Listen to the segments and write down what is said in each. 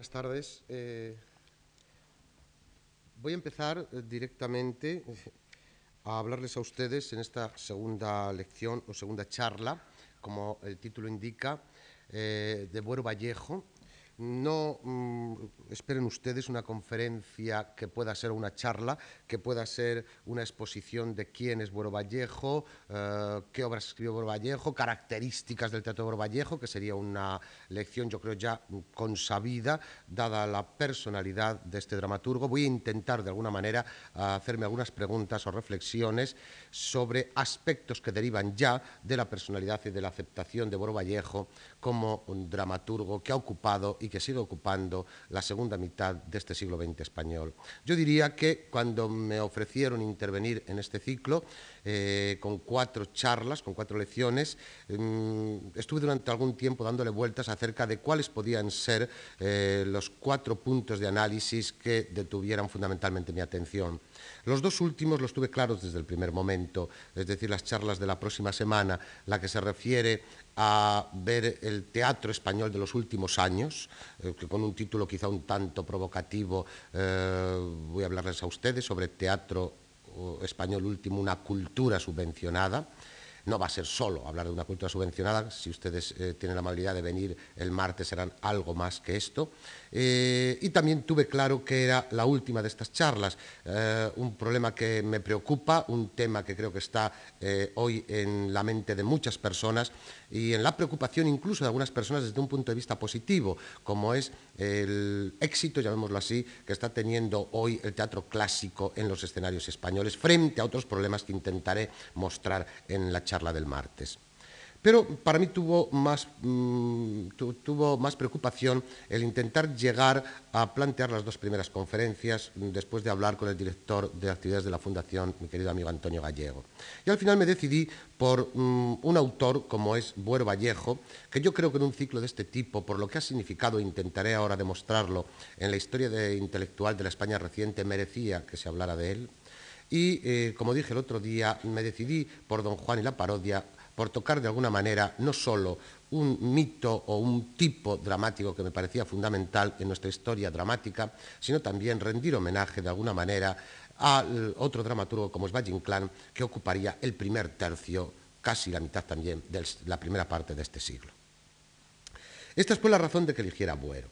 Buenas tardes. Eh, voy a empezar eh, directamente eh, a hablarles a ustedes en esta segunda lección o segunda charla, como el título indica, de Buero Vallejo, no mm, esperen ustedes una conferencia que pueda ser una charla, que pueda ser una exposición de quién es Buero Vallejo, eh, qué obras escribió Buero Vallejo, características del teatro de Vallejo, que sería una lección, yo creo, ya consabida, dada la personalidad de este dramaturgo. Voy a intentar, de alguna manera, hacerme algunas preguntas o reflexiones sobre aspectos que derivan ya de la personalidad y de la aceptación de Buero Vallejo como un dramaturgo que ha ocupado y que sigue ocupando la segunda mitad de este siglo XX español. Yo diría que cuando me ofrecieron intervenir en este ciclo, eh, con cuatro charlas, con cuatro lecciones, mm, estuve durante algún tiempo dándole vueltas acerca de cuáles podían ser eh, los cuatro puntos de análisis que detuvieran fundamentalmente mi atención. Los dos últimos los tuve claros desde el primer momento, es decir, las charlas de la próxima semana, la que se refiere a ver el teatro español de los últimos años, eh, que con un título quizá un tanto provocativo eh, voy a hablarles a ustedes sobre teatro español último, una cultura subvencionada. No va a ser solo hablar de una cultura subvencionada, si ustedes eh, tienen la amabilidad de venir el martes serán algo más que esto. Eh, y también tuve claro que era la última de estas charlas, eh, un problema que me preocupa, un tema que creo que está hoy en la mente de muchas personas y en la preocupación incluso de algunas personas desde un punto de vista positivo, como es el éxito, llamémoslo así, que está teniendo hoy el teatro clásico en los escenarios españoles frente a otros problemas que intentaré mostrar en la charla del martes. Pero para mí tuvo más, mm, tuvo más, preocupación el intentar llegar a plantear las dos primeras conferencias después de hablar con el director de actividades de la Fundación, mi querido amigo Antonio Gallego. Y al final me decidí por mm, un autor como es Buero Vallejo, que yo creo que en un ciclo de este tipo, por lo que ha significado, intentaré ahora demostrarlo, en la historia intelectual de la España reciente, merecía que se hablara de él. Y, eh, como dije el otro día, me decidí por Don Juan y la parodia por tocar de alguna manera no solo un mito o un tipo dramático que me parecía fundamental en nuestra historia dramática, sino también rendir homenaje de alguna manera a otro dramaturgo como es Valle Inclán, que ocuparía el primer tercio, casi la mitad también, de la primera parte de este siglo. Esta fue la razón de que eligiera Buero.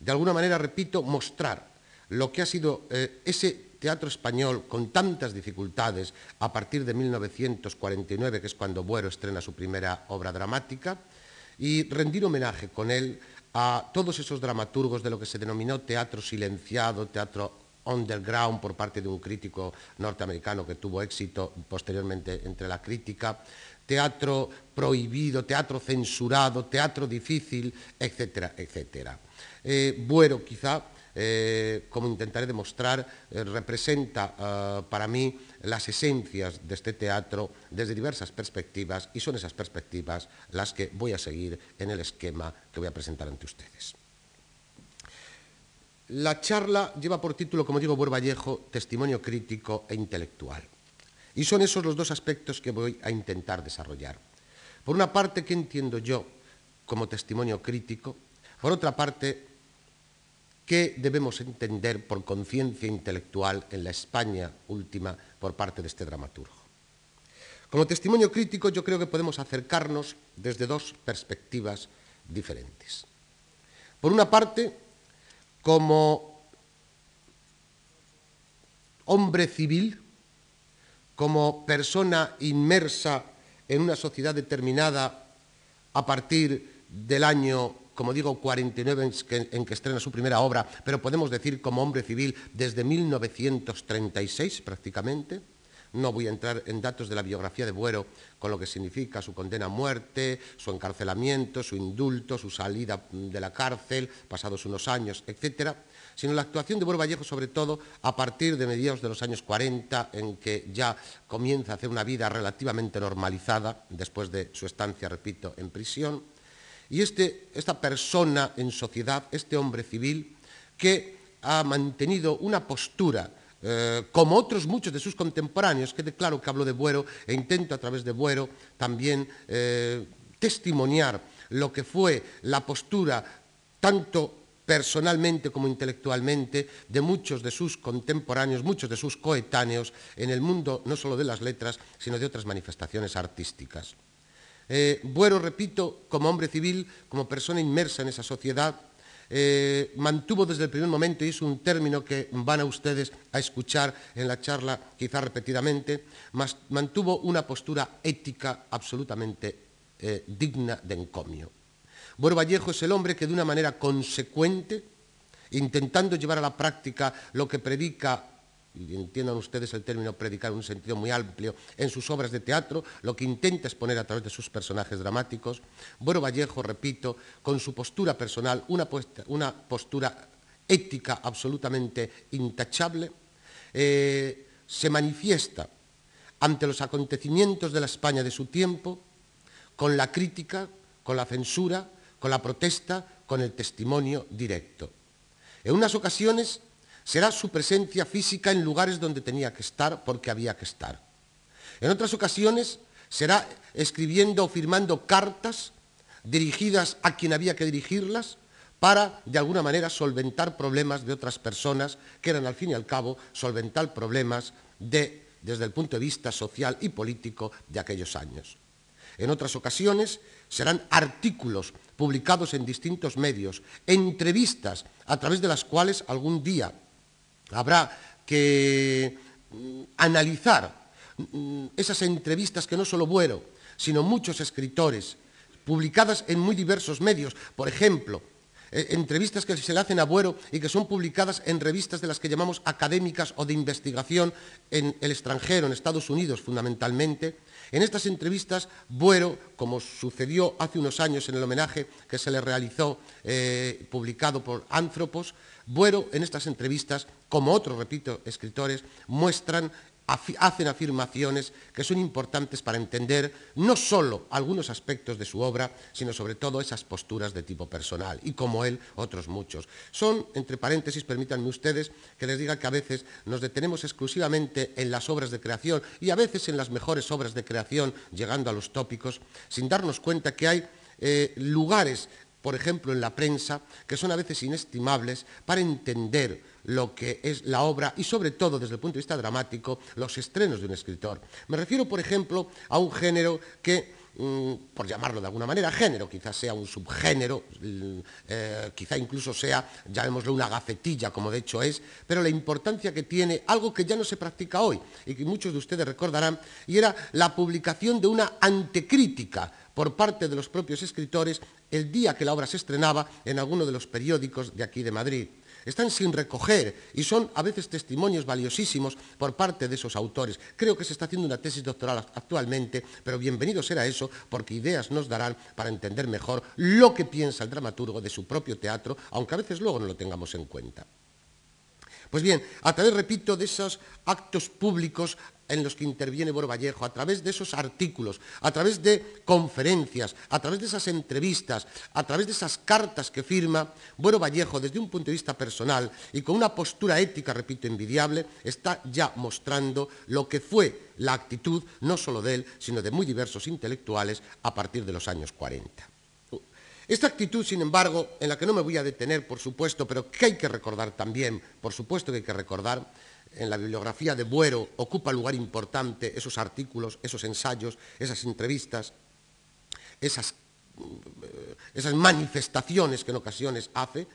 De alguna manera, repito, mostrar lo que ha sido eh, ese teatro español con tantas dificultades a partir de 1949, que es cuando Buero estrena su primera obra dramática, y rendir homenaje con él a todos esos dramaturgos de lo que se denominó teatro silenciado, teatro underground por parte de un crítico norteamericano que tuvo éxito posteriormente entre la crítica, teatro prohibido, teatro censurado, teatro difícil, etcétera, etcétera. Eh, Buero quizá eh, como intentaré demostrar, eh, representa eh, para mí las esencias de este teatro desde diversas perspectivas y son esas perspectivas las que voy a seguir en el esquema que voy a presentar ante ustedes. La charla lleva por título, como digo, Buer Vallejo, Testimonio crítico e intelectual. Y son esos los dos aspectos que voy a intentar desarrollar. Por una parte, ¿qué entiendo yo como testimonio crítico? Por otra parte, ¿Qué debemos entender por conciencia intelectual en la España última por parte de este dramaturgo? Como testimonio crítico yo creo que podemos acercarnos desde dos perspectivas diferentes. Por una parte, como hombre civil, como persona inmersa en una sociedad determinada a partir del año como digo, 49 en que, en que estrena su primera obra, pero podemos decir como hombre civil desde 1936 prácticamente. No voy a entrar en datos de la biografía de Buero con lo que significa su condena a muerte, su encarcelamiento, su indulto, su salida de la cárcel, pasados unos años, etcétera, sino la actuación de Buero Vallejo sobre todo a partir de mediados de los años 40, en que ya comienza a hacer una vida relativamente normalizada después de su estancia, repito, en prisión y este, esta persona en sociedad, este hombre civil, que ha mantenido una postura, eh, como otros muchos de sus contemporáneos, quede claro que hablo de Buero e intento a través de Buero también eh, testimoniar lo que fue la postura tanto personalmente como intelectualmente, de muchos de sus contemporáneos, muchos de sus coetáneos en el mundo no solo de las letras, sino de otras manifestaciones artísticas. Eh, Buero, repito, como hombre civil, como persona inmersa en esa sociedad, eh, mantuvo desde el primer momento, y es un término que van a ustedes a escuchar en la charla quizá repetidamente, mantuvo una postura ética absolutamente eh, digna de encomio. Buero Vallejo es el hombre que de una manera consecuente, intentando llevar a la práctica lo que predica y entiendan ustedes el término predicar en un sentido muy amplio, en sus obras de teatro, lo que intenta exponer a través de sus personajes dramáticos. Buero Vallejo, repito, con su postura personal, una, postura ética absolutamente intachable, eh, se manifiesta ante los acontecimientos de la España de su tiempo con la crítica, con la censura, con la protesta, con el testimonio directo. En unas ocasiones será su presencia física en lugares donde tenía que estar porque había que estar. En otras ocasiones será escribiendo o firmando cartas dirigidas a quien había que dirigirlas para, de alguna manera, solventar problemas de otras personas que eran, al fin y al cabo, solventar problemas de, desde el punto de vista social y político de aquellos años. En otras ocasiones serán artículos publicados en distintos medios, entrevistas a través de las cuales algún día Habrá que mm, analizar mm, esas entrevistas que no solo Buero, sino muchos escritores, publicadas en muy diversos medios. Por ejemplo, eh, entrevistas que se le hacen a Buero y que son publicadas en revistas de las que llamamos académicas o de investigación en el extranjero, en Estados Unidos fundamentalmente. En estas entrevistas, Buero, como sucedió hace unos años en el homenaje que se le realizó, eh, publicado por Anthropos, Buero en estas entrevistas, como otros, repito, escritores, muestran hacen afirmaciones que son importantes para entender no solo algunos aspectos de su obra, sino sobre todo esas posturas de tipo personal, y como él, otros muchos. Son, entre paréntesis, permítanme ustedes que les diga que a veces nos detenemos exclusivamente en las obras de creación y a veces en las mejores obras de creación, llegando a los tópicos, sin darnos cuenta que hay eh, lugares por ejemplo, en la prensa, que son a veces inestimables para entender lo que es la obra y sobre todo desde el punto de vista dramático los estrenos de un escritor. Me refiero, por ejemplo, a un género que mm, por llamarlo de alguna manera, género, quizás sea un subgénero, mm, eh, quizá incluso sea, llamémoslo una gacetilla, como de hecho es, pero la importancia que tiene algo que ya no se practica hoy y que muchos de ustedes recordarán, y era la publicación de una antecrítica por parte de los propios escritores el día que la obra se estrenaba en alguno de los periódicos de aquí de Madrid. Están sin recoger y son a veces testimonios valiosísimos por parte de esos autores. Creo que se está haciendo una tesis doctoral actualmente, pero bienvenido será eso porque ideas nos darán para entender mejor lo que piensa el dramaturgo de su propio teatro, aunque a veces luego no lo tengamos en cuenta. Pues bien, a través, repito, de esos actos públicos en los que interviene Buero Vallejo, a través de esos artículos, a través de conferencias, a través de esas entrevistas, a través de esas cartas que firma, Buero Vallejo, desde un punto de vista personal y con una postura ética, repito, envidiable, está ya mostrando lo que fue la actitud no solo de él, sino de muy diversos intelectuales a partir de los años 40. Esta actitud, sin embargo, en la que no me voy a detener, por supuesto, pero que hay que recordar también, por supuesto que hay que recordar, en la bibliografía de Buero ocupa lugar importante esos artículos, esos ensayos, esas entrevistas, esas, eh, manifestaciones que en ocasiones hace,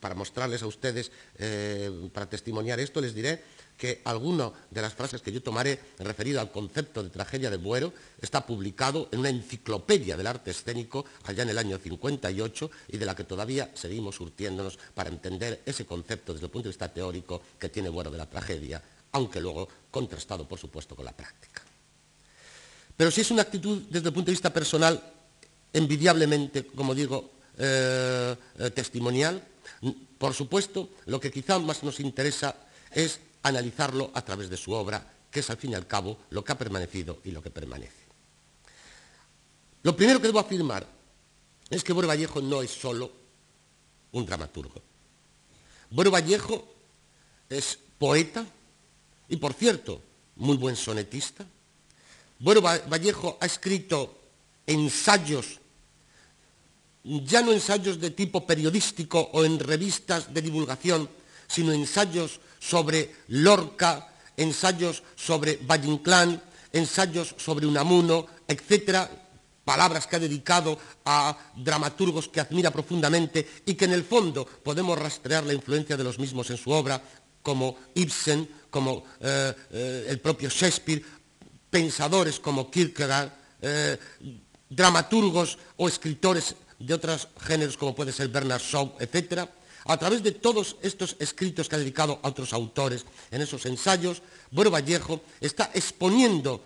para mostrarles a ustedes, eh, para testimoniar esto, les diré que alguna de las frases que yo tomaré referido al concepto de tragedia de Buero está publicado en una enciclopedia del arte escénico allá en el año 58 y de la que todavía seguimos surtiéndonos para entender ese concepto desde el punto de vista teórico que tiene Buero de la tragedia, aunque luego contrastado, por supuesto, con la práctica. Pero si es una actitud desde el punto de vista personal, envidiablemente, como digo, eh, eh, testimonial, por supuesto, lo que quizá más nos interesa es analizarlo a través de su obra, que es al fin y al cabo lo que ha permanecido y lo que permanece. Lo primero que debo afirmar es que Buero Vallejo no es solo un dramaturgo. Buero Vallejo es poeta y, por cierto, muy buen sonetista. Buero Vallejo ha escrito ensayos ya no ensayos de tipo periodístico o en revistas de divulgación, sino ensayos sobre Lorca, ensayos sobre Valle Inclán, ensayos sobre Unamuno, etcétera, palabras que ha dedicado a dramaturgos que admira profundamente y que en el fondo podemos rastrear la influencia de los mismos en su obra, como Ibsen, como eh, eh, el propio Shakespeare, pensadores como Kierkegaard, eh, dramaturgos o escritores de otros géneros como puede ser Bernard Shaw, etc., a través de todos estos escritos que ha dedicado a otros autores en esos ensayos, Bueno Vallejo está exponiendo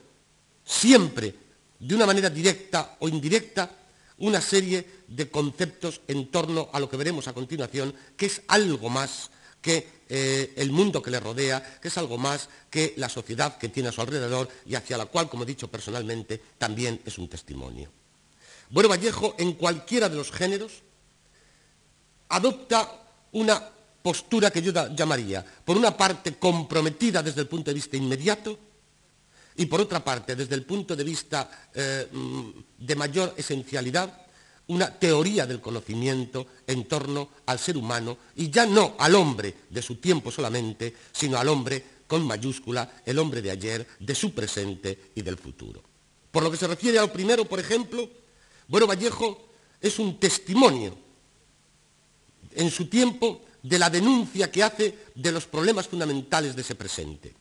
siempre, de una manera directa o indirecta, una serie de conceptos en torno a lo que veremos a continuación, que es algo más que eh, el mundo que le rodea, que es algo más que la sociedad que tiene a su alrededor y hacia la cual, como he dicho personalmente, también es un testimonio. Bueno Vallejo, en cualquiera de los géneros, adopta una postura que yo llamaría, por una parte, comprometida desde el punto de vista inmediato y por otra parte, desde el punto de vista eh, mm, de mayor esencialidad, una teoría del conocimiento en torno al ser humano y ya no al hombre de su tiempo solamente, sino al hombre con mayúscula, el hombre de ayer, de su presente y del futuro. Por lo que se refiere al primero, por ejemplo, Bueno Vallejo es un testimonio en su tiempo de la denuncia que hace de los problemas fundamentales de ese presente.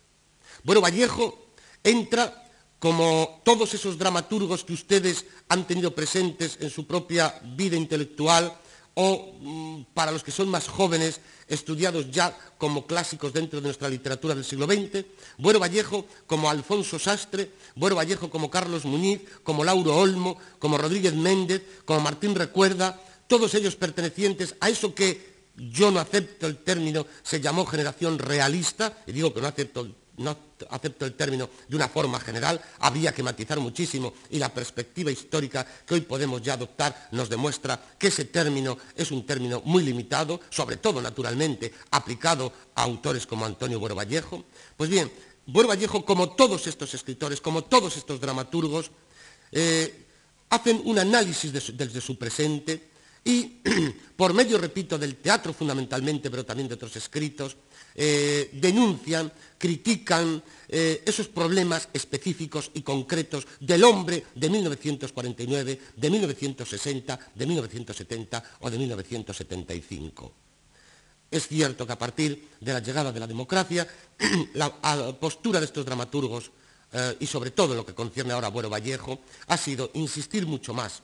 Bueno, Vallejo entra como todos esos dramaturgos que ustedes han tenido presentes en su propia vida intelectual o mm, para los que son más jóvenes, estudiados ya como clásicos dentro de nuestra literatura del siglo XX, Bueno Vallejo como Alfonso Sastre, Bueno Vallejo como Carlos Muñiz, como Lauro Olmo, como Rodríguez Méndez, como Martín Recuerda, todos ellos pertenecientes a eso que yo no acepto el término, se llamó generación realista, y digo que no acepto, no acepto el término de una forma general, habría que matizar muchísimo y la perspectiva histórica que hoy podemos ya adoptar nos demuestra que ese término es un término muy limitado, sobre todo naturalmente aplicado a autores como Antonio Buero Vallejo. Pues bien, Buero Vallejo, como todos estos escritores, como todos estos dramaturgos, eh, hacen un análisis desde su presente, y por medio, repito, del teatro fundamentalmente, pero también de otros escritos, eh, denuncian, critican eh, esos problemas específicos y concretos del hombre de 1949, de 1960, de 1970 o de 1975. Es cierto que a partir de la llegada de la democracia, la, postura de estos dramaturgos, eh, y sobre todo lo que concierne ahora a Buero Vallejo, ha sido insistir mucho más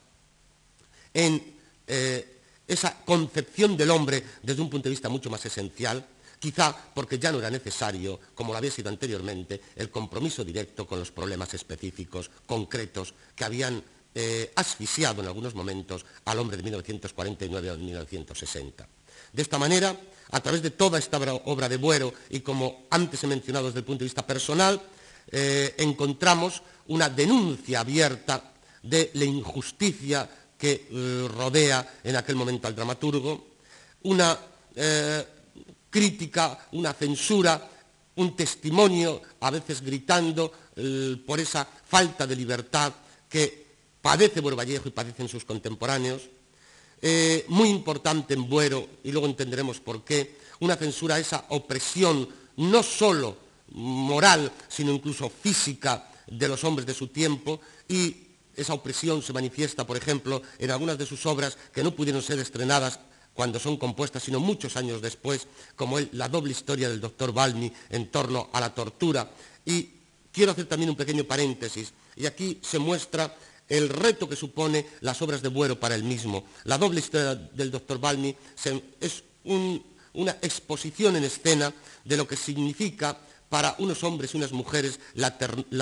en eh, esa concepción del hombre desde un punto de vista mucho más esencial, quizá porque ya no era necesario, como lo había sido anteriormente, el compromiso directo con los problemas específicos, concretos, que habían eh, asfixiado en algunos momentos al hombre de 1949 o de 1960. De esta manera, a través de toda esta obra de Buero y como antes he mencionado desde el punto de vista personal, eh, encontramos una denuncia abierta de la injusticia que eh, rodea en aquel momento al dramaturgo, una eh, crítica, una censura, un testimonio, a veces gritando eh, por esa falta de libertad que padece Buero y padecen sus contemporáneos. muy importante en Buero, y luego entenderemos por qué, una censura a esa opresión no solo moral, sino incluso física de los hombres de su tiempo y esa opresión se manifiesta, por ejemplo, en algunas de sus obras que no pudieron ser estrenadas cuando son compuestas, sino muchos años después, como la doble historia del doctor Balmi en torno a la tortura. Y quiero hacer también un pequeño paréntesis, y aquí se muestra el reto que supone las obras de Buero para él mismo. La doble historia del doctor Balmi es una exposición en escena de lo que significa para unos hombres y unas mujeres la,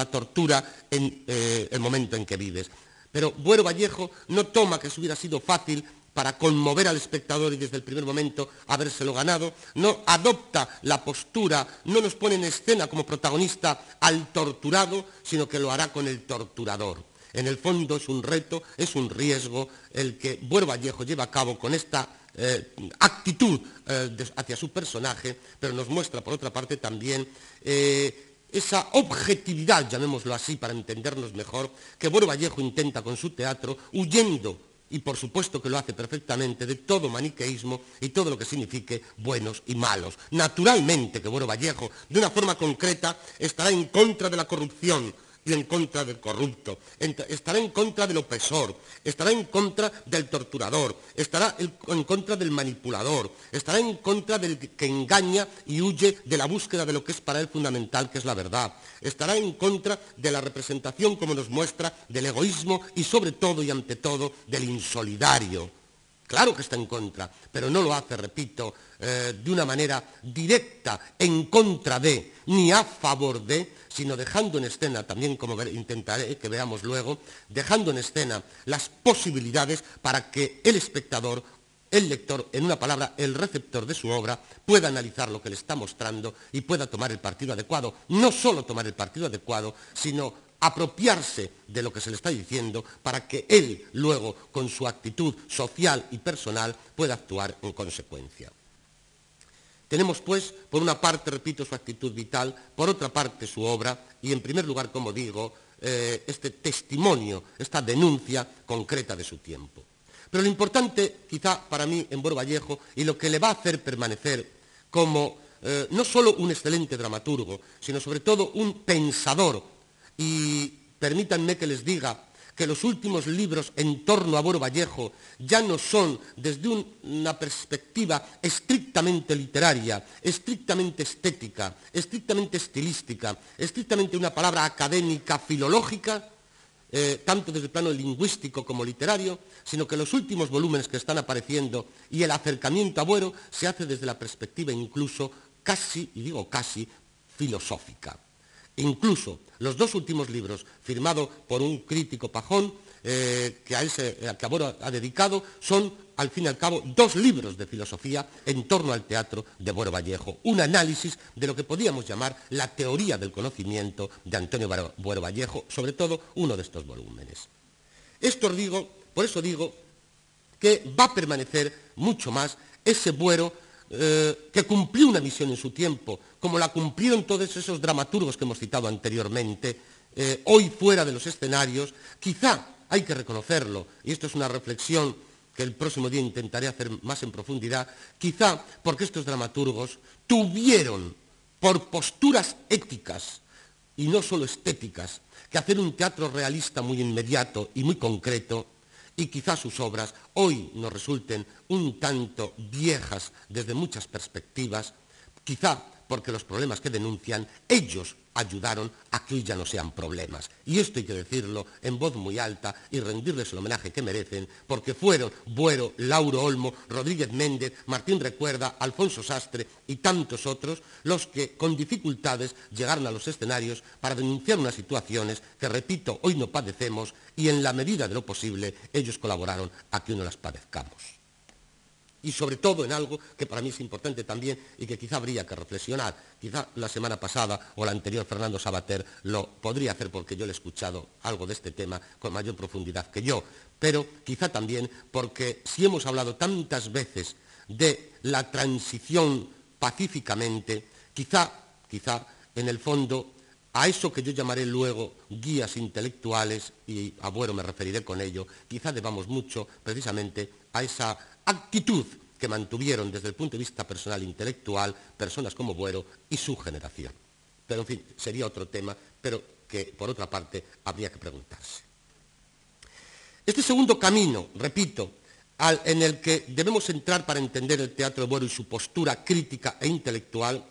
tortura en eh, el momento en que vives. Pero Buero Vallejo no toma que eso hubiera sido fácil para conmover al espectador y desde el primer momento habérselo ganado, no adopta la postura, no nos pone en escena como protagonista al torturado, sino que lo hará con el torturador. En el fondo es un reto, es un riesgo el que Buero Vallejo lleva a cabo con esta eh, actitud eh, hacia su personaje, pero nos muestra por otra parte también eh, esa objetividad, llamémoslo así para entendernos mejor, que Buero Vallejo intenta con su teatro, huyendo y por supuesto que lo hace perfectamente, de todo maniqueísmo y todo lo que signifique buenos y malos. Naturalmente que Bueno Vallejo, de una forma concreta, estará en contra de la corrupción, y en contra del corrupto, estará en contra del opresor, estará en contra del torturador, estará en contra del manipulador, estará en contra del que engaña y huye de la búsqueda de lo que es para él fundamental, que es la verdad, estará en contra de la representación, como nos muestra, del egoísmo y sobre todo y ante todo del insolidario. Claro que está en contra, pero no lo hace, repito, eh, de una manera directa, en contra de, ni a favor de, sino dejando en escena, también como intentaré que veamos luego, dejando en escena las posibilidades para que el espectador, el lector, en una palabra, el receptor de su obra, pueda analizar lo que le está mostrando y pueda tomar el partido adecuado. No solo tomar el partido adecuado, sino apropiarse de lo que se le está diciendo para que él luego, con su actitud social y personal, pueda actuar en consecuencia. Tenemos, pues, por una parte, repito, su actitud vital, por otra parte, su obra, y en primer lugar, como digo, eh, este testimonio, esta denuncia concreta de su tiempo. Pero lo importante, quizá para mí, en Boro Vallejo, y lo que le va a hacer permanecer como eh, no solo un excelente dramaturgo, sino sobre todo un pensador, y permítanme que les diga, que los últimos libros en torno a Boro Vallejo ya no son desde una perspectiva estrictamente literaria, estrictamente estética, estrictamente estilística, estrictamente una palabra académica, filológica, eh, tanto desde el plano lingüístico como literario, sino que los últimos volúmenes que están apareciendo y el acercamiento a Buero se hace desde la perspectiva incluso casi, y digo casi, filosófica. Incluso los dos últimos libros, firmados por un crítico pajón, eh, que a él se, que ha dedicado, son, al fin y al cabo, dos libros de filosofía en torno al teatro de Buero Vallejo. Un análisis de lo que podríamos llamar la teoría del conocimiento de Antonio Buero Vallejo, sobre todo uno de estos volúmenes. Esto digo, por eso digo que va a permanecer mucho más ese Buero eh, que cumplió una misión en su tiempo, como la cumplieron todos esos dramaturgos que hemos citado anteriormente, eh, hoy fuera de los escenarios, quizá hay que reconocerlo, y esto es una reflexión que el próximo día intentaré hacer más en profundidad, quizá porque estos dramaturgos tuvieron por posturas éticas y no solo estéticas, que hacer un teatro realista muy inmediato y muy concreto, y quizás sus obras hoy nos resulten un tanto viejas desde muchas perspectivas, quizá porque los problemas que denuncian ellos ayudaron a que hoy ya no sean problemas. Y esto hay que decirlo en voz muy alta y rendirles el homenaje que merecen, porque fueron Buero, Lauro Olmo, Rodríguez Méndez, Martín Recuerda, Alfonso Sastre y tantos otros los que con dificultades llegaron a los escenarios para denunciar unas situaciones que, repito, hoy no padecemos y en la medida de lo posible ellos colaboraron a que no las padezcamos y sobre todo en algo que para mí es importante también y que quizá habría que reflexionar. Quizá la semana pasada o la anterior Fernando Sabater lo podría hacer porque yo le he escuchado algo de este tema con mayor profundidad que yo, pero quizá también porque si hemos hablado tantas veces de la transición pacíficamente, quizá, quizá en el fondo a eso que yo llamaré luego guías intelectuales, y a me referiré con ello, quizá debamos mucho precisamente a esa actitud que mantuvieron desde el punto de vista personal e intelectual personas como Buero y su generación. Pero, en fin, sería otro tema, pero que, por otra parte, habría que preguntarse. Este segundo camino, repito, en el que debemos entrar para entender el teatro de Buero y su postura crítica e intelectual,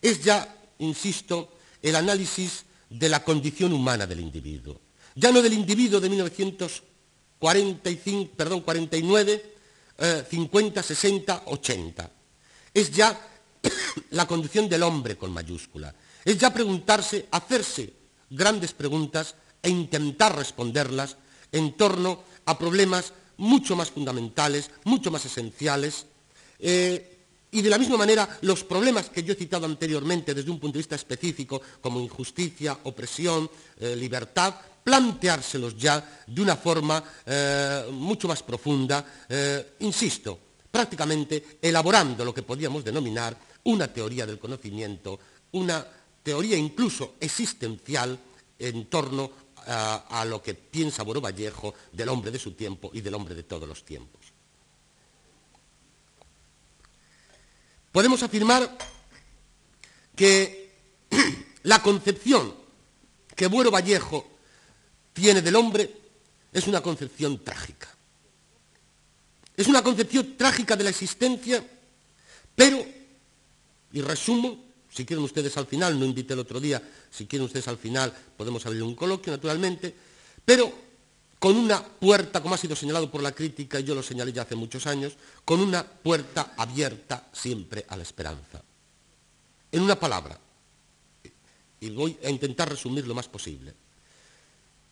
es ya, insisto, el análisis de la condición humana del individuo. Ya no del individuo de 1945, perdón, 49, 50, 60, 80. Es ya la condición del hombre con mayúscula. Es ya preguntarse, hacerse grandes preguntas e intentar responderlas en torno a problemas mucho más fundamentales, mucho más esenciales. Eh, y de la misma manera, los problemas que yo he citado anteriormente desde un punto de vista específico, como injusticia, opresión, eh, libertad, planteárselos ya de una forma eh, mucho más profunda, eh, insisto, prácticamente elaborando lo que podríamos denominar una teoría del conocimiento, una teoría incluso existencial en torno a, lo que piensa Boro Vallejo del hombre de su tiempo y del hombre de todos los tiempos. Podemos afirmar que la concepción que Buero Vallejo tiene del hombre es una concepción trágica. Es una concepción trágica de la existencia, pero, y resumo, si quieren ustedes al final, no invité el otro día, si quieren ustedes al final podemos abrir un coloquio, naturalmente, pero con una puerta, como ha sido señalado por la crítica, y yo lo señalé ya hace muchos años, con una puerta abierta siempre a la esperanza. En una palabra, y voy a intentar resumir lo más posible.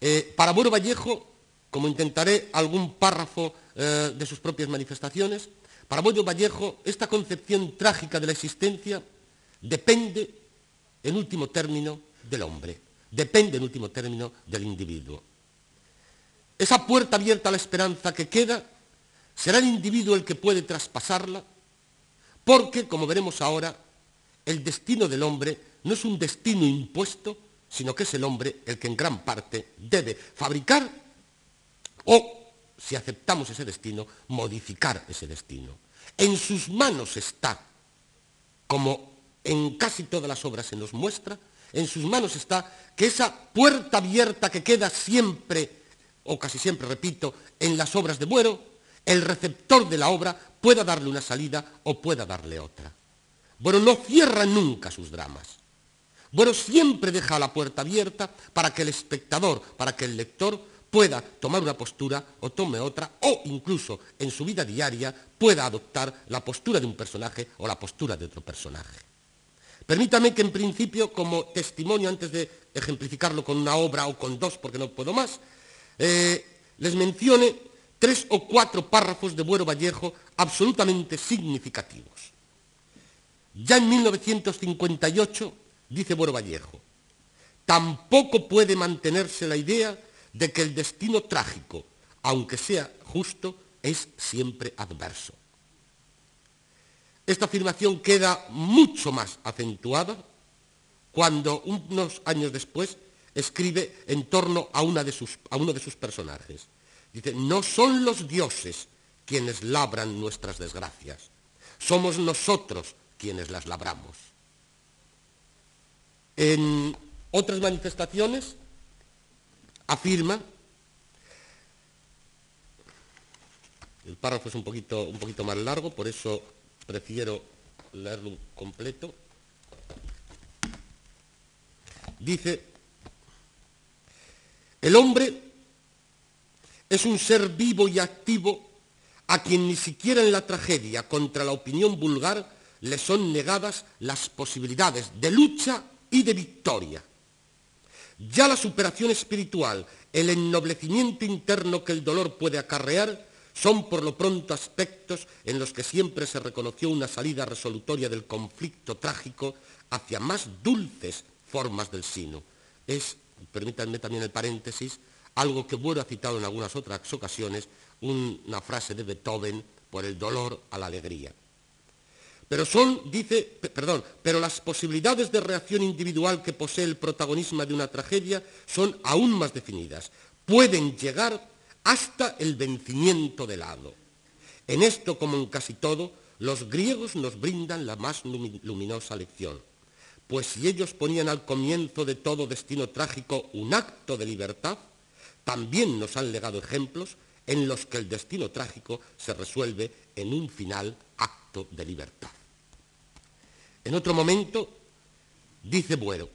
Eh, para Buero Vallejo, como intentaré algún párrafo eh, de sus propias manifestaciones, para Buero Vallejo esta concepción trágica de la existencia depende, en último término, del hombre, depende, en último término, del individuo. Esa puerta abierta a la esperanza que queda, será el individuo el que puede traspasarla, porque, como veremos ahora, el destino del hombre no es un destino impuesto, sino que es el hombre el que en gran parte debe fabricar o, si aceptamos ese destino, modificar ese destino. En sus manos está, como en casi todas las obras se nos muestra, en sus manos está que esa puerta abierta que queda siempre, o casi siempre, repito, en las obras de Buero, el receptor de la obra pueda darle una salida o pueda darle otra. Bueno, no cierra nunca sus dramas. Bueno, siempre deja la puerta abierta para que el espectador, para que el lector pueda tomar una postura o tome otra, o incluso en su vida diaria pueda adoptar la postura de un personaje o la postura de otro personaje. Permítame que en principio, como testimonio, antes de ejemplificarlo con una obra o con dos, porque no puedo más, eh, les mencione tres o cuatro párrafos de Buero Vallejo absolutamente significativos. Ya en 1958 dice Buero Vallejo, tampoco puede mantenerse la idea de que el destino trágico, aunque sea justo, es siempre adverso. Esta afirmación queda mucho más acentuada cuando unos años después escribe en torno a, a uno de sus personajes. Dice, no son los dioses quienes labran nuestras desgracias, somos nosotros quienes las labramos. En otras manifestaciones afirma, el párrafo es un poquito, un poquito más largo, por eso prefiero leerlo completo. Dice, el hombre es un ser vivo y activo a quien ni siquiera en la tragedia contra la opinión vulgar le son negadas las posibilidades de lucha y de victoria. Ya la superación espiritual, el ennoblecimiento interno que el dolor puede acarrear, son por lo pronto aspectos en los que siempre se reconoció una salida resolutoria del conflicto trágico hacia más dulces formas del sino. Es, permítanme también el paréntesis, algo que Buero ha citado en algunas otras ocasiones, una frase de Beethoven, por el dolor a la alegría. Pero son, dice, perdón, pero las posibilidades de reacción individual que posee el protagonismo de una tragedia son aún más definidas. Pueden llegar hasta el vencimiento del hado. En esto, como en casi todo, los griegos nos brindan la más luminosa lección, pues si ellos ponían al comienzo de todo destino trágico un acto de libertad, también nos han legado ejemplos en los que el destino trágico se resuelve en un final acto de libertad. En otro momento, dice Buero,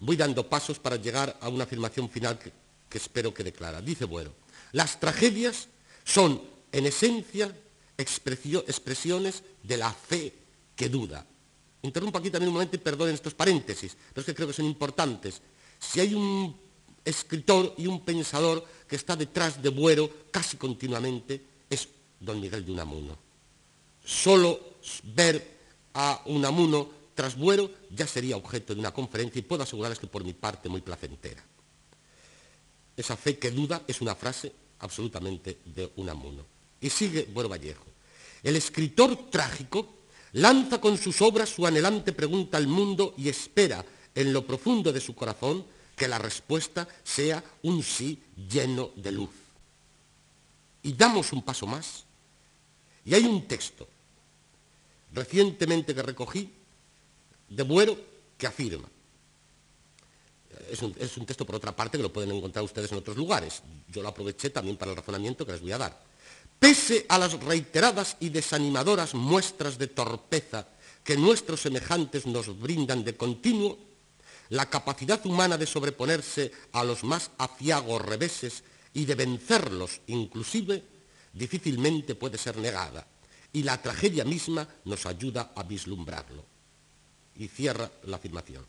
voy dando pasos para llegar a una afirmación final que, espero que declara. Dice Buero, las tragedias son, en esencia, expresiones de la fe que duda. Interrumpo aquí también un momento y perdonen estos paréntesis, pero es que creo que son importantes. Si hay un escritor y un pensador que está detrás de Buero casi continuamente, es don Miguel de Unamuno. Solo ver a Unamuno tras Buero ya sería objeto de una conferencia y puedo asegurarles que por mi parte muy placentera. Esa fe que duda es una frase absolutamente de Unamuno. Y sigue Buero Vallejo. El escritor trágico lanza con sus obras su anhelante pregunta al mundo y espera en lo profundo de su corazón que la respuesta sea un sí lleno de luz. Y damos un paso más. Y hay un texto recientemente que recogí de Buero que afirma, es un, es un, texto por otra parte que lo pueden encontrar ustedes en otros lugares, yo lo aproveché también para el razonamiento que les voy a dar. Pese a las reiteradas y desanimadoras muestras de torpeza que nuestros semejantes nos brindan de continuo, la capacidad humana de sobreponerse a los más afiagos reveses y de vencerlos inclusive difícilmente puede ser negada, y la tragedia misma nos ayuda a vislumbrarlo. Y cierra la afirmación.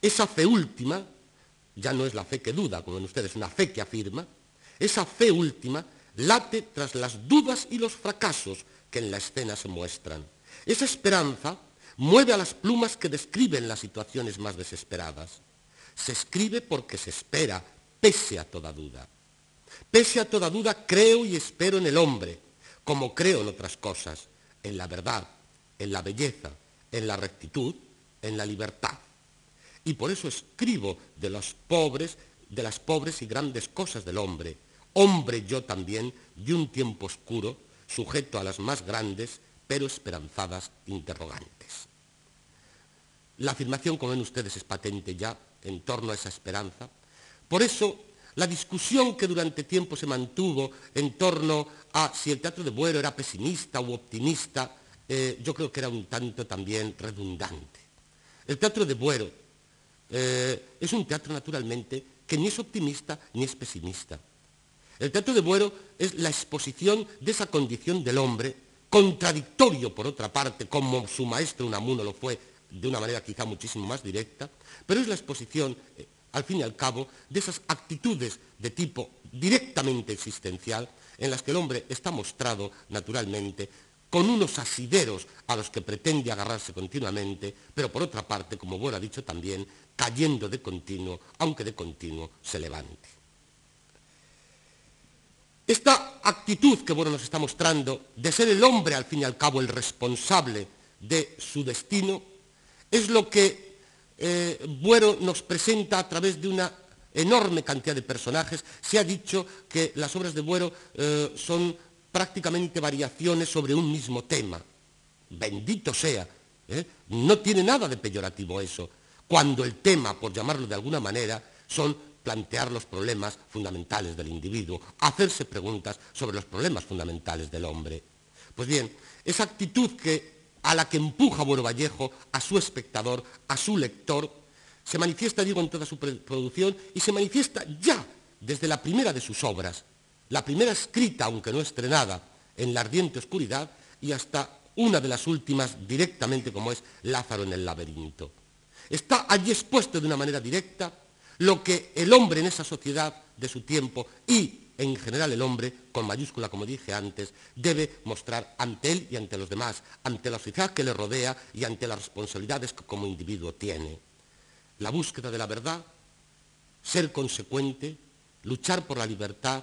Esa fe última, ya no es la fe que duda, como ven ustedes, una fe que afirma, esa fe última late tras las dudas y los fracasos que en la escena se muestran. Esa esperanza mueve a las plumas que describen las situaciones más desesperadas. Se escribe porque se espera, pese a toda duda. Pese a toda duda, creo y espero en el hombre, como creo en otras cosas, en la verdad, en la belleza, en la rectitud, en la libertad. Y por eso escribo de los pobres, de las pobres y grandes cosas del hombre. Hombre yo también, de un tiempo oscuro, sujeto a las más grandes, pero esperanzadas interrogantes. La afirmación, como ven ustedes, es patente ya en torno a esa esperanza. Por eso, la discusión que durante tiempo se mantuvo en torno a si el teatro de Buero era pesimista u optimista, eh, yo creo que era un tanto también redundante. El teatro de Buero eh, es un teatro, naturalmente, que ni es optimista ni es pesimista. El teatro de Buero es la exposición de esa condición del hombre, contradictorio por otra parte, como su maestro Unamuno lo fue de una manera quizá muchísimo más directa, pero es la exposición, eh, al fin y al cabo, de esas actitudes de tipo directamente existencial en las que el hombre está mostrado, naturalmente, con unos asideros a los que pretende agarrarse continuamente, pero por otra parte, como Buero ha dicho también, cayendo de continuo, aunque de continuo se levante. Esta actitud que Buero nos está mostrando de ser el hombre, al fin y al cabo, el responsable de su destino, es lo que eh, Buero nos presenta a través de una enorme cantidad de personajes. Se ha dicho que las obras de Buero eh, son prácticamente variaciones sobre un mismo tema. Bendito sea. ¿eh? No tiene nada de peyorativo eso, cuando el tema, por llamarlo de alguna manera, son plantear los problemas fundamentales del individuo, hacerse preguntas sobre los problemas fundamentales del hombre. Pues bien, esa actitud que a la que empuja Buero Vallejo a su espectador, a su lector, se manifiesta, digo, en toda su producción y se manifiesta ya desde la primera de sus obras, la primera escrita, aunque no estrenada, en la ardiente oscuridad, y hasta una de las últimas directamente como es Lázaro en el laberinto. Está allí expuesto de una manera directa lo que el hombre en esa sociedad de su tiempo y en general el hombre, con mayúscula como dije antes, debe mostrar ante él y ante los demás, ante la sociedad que le rodea y ante las responsabilidades que como individuo tiene. La búsqueda de la verdad, ser consecuente, luchar por la libertad,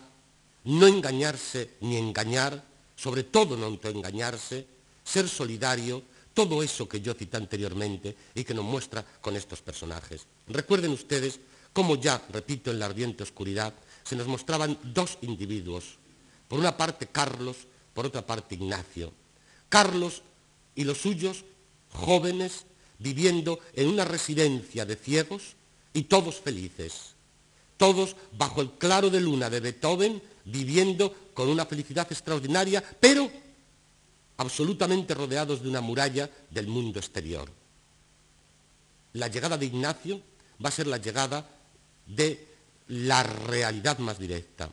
no engañarse ni engañar, sobre todo no engañarse, ser solidario, todo eso que yo cité anteriormente y que nos muestra con estos personajes. Recuerden ustedes cómo ya, repito, en la ardiente oscuridad, se nos mostraban dos individuos. Por una parte Carlos, por otra parte Ignacio. Carlos y los suyos, jóvenes, viviendo en una residencia de ciegos y todos felices. Todos bajo el claro de luna de Beethoven, viviendo con una felicidad extraordinaria, pero absolutamente rodeados de una muralla del mundo exterior. La llegada de Ignacio va a ser la llegada de la realidad más directa.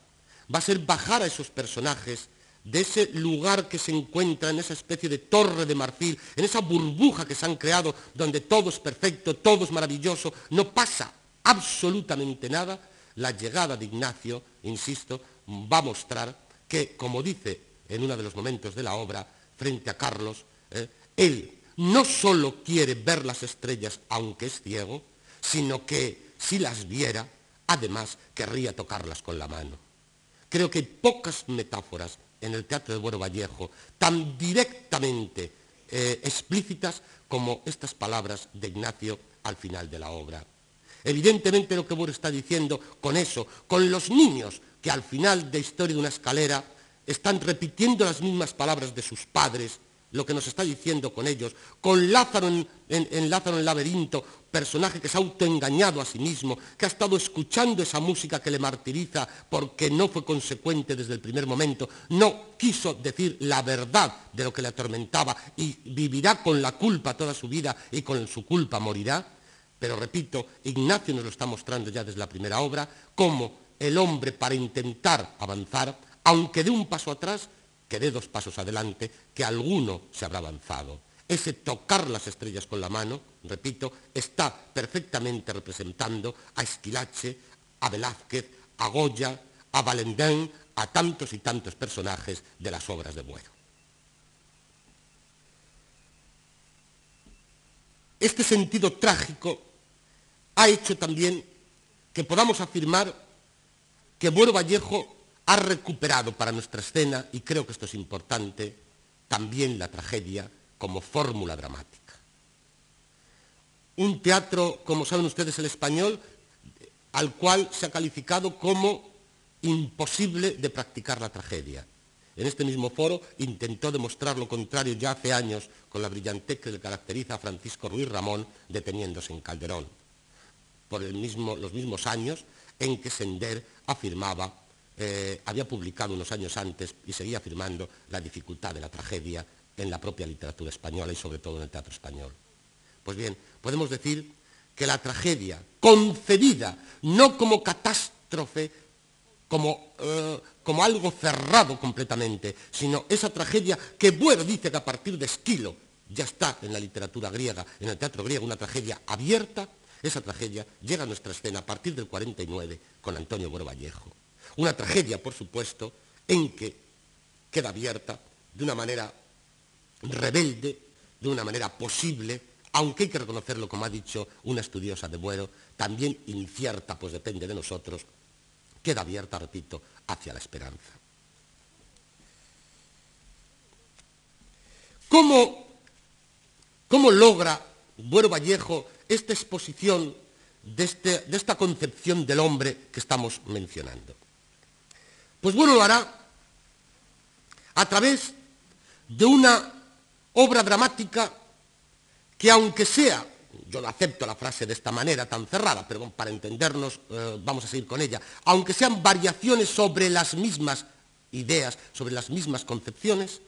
Va a ser bajar a esos personajes de ese lugar que se encuentra en esa especie de torre de marfil, en esa burbuja que se han creado donde todo es perfecto, todo es maravilloso, no pasa absolutamente nada, la llegada de Ignacio, insisto, va a mostrar que, como dice en uno de los momentos de la obra, frente a Carlos, eh, él no solo quiere ver las estrellas aunque es ciego, sino que si las viera, Además, querría tocarlas con la mano. Creo que hay pocas metáforas en el teatro de Buero Vallejo tan directamente eh, explícitas como estas palabras de Ignacio al final de la obra. Evidentemente lo que Buero está diciendo con eso, con los niños que al final de Historia de una escalera están repitiendo las mismas palabras de sus padres, lo que nos está diciendo con ellos, con Lázaro en, Lázaro en el laberinto, personaje que se ha autoengañado a sí mismo, que ha estado escuchando esa música que le martiriza porque no fue consecuente desde el primer momento, no quiso decir la verdad de lo que le atormentaba y vivirá con la culpa toda su vida y con su culpa morirá. Pero repito, Ignacio nos lo está mostrando ya desde la primera obra, cómo el hombre para intentar avanzar, aunque dé un paso atrás, que dé dos pasos adelante, que alguno se habrá avanzado. Ese tocar las estrellas con la mano, repito, está perfectamente representando a Esquilache, a Velázquez, a Goya, a Valendén, a tantos y tantos personajes de las obras de Buero. Este sentido trágico ha hecho también que podamos afirmar que Buero Vallejo ha recuperado para nuestra escena, y creo que esto es importante, también la tragedia como fórmula dramática. Un teatro, como saben ustedes, el español, al cual se ha calificado como imposible de practicar la tragedia. En este mismo foro intentó demostrar lo contrario ya hace años con la brillantez que le caracteriza a Francisco Ruiz Ramón deteniéndose en Calderón, por los mismos años en que Sender afirmaba eh, había publicado unos años antes y seguía afirmando la dificultad de la tragedia en la propia literatura española y sobre todo en el teatro español. Pues bien, podemos decir que la tragedia, concebida no como catástrofe, como, eh, algo cerrado completamente, sino esa tragedia que Bueno dice que a partir de Esquilo ya está en la literatura griega, en el teatro griego, una tragedia abierta, esa tragedia llega a nuestra escena a partir del 49 con Antonio Buero Vallejo. Una tragedia, por supuesto, en que queda abierta de una manera rebelde, de una manera posible, aunque hay que reconocerlo, como ha dicho una estudiosa de Buero, también incierta, pues depende de nosotros, queda abierta, repito, hacia la esperanza. ¿Cómo, cómo logra Buero Vallejo esta exposición de, este, de esta concepción del hombre que estamos mencionando? Pues bueno, lo hará a través de una obra dramática que aunque sea, yo no acepto la frase de esta manera tan cerrada, pero para entendernos eh, vamos a seguir con ella, aunque sean variaciones sobre las mismas ideas, sobre las mismas concepciones,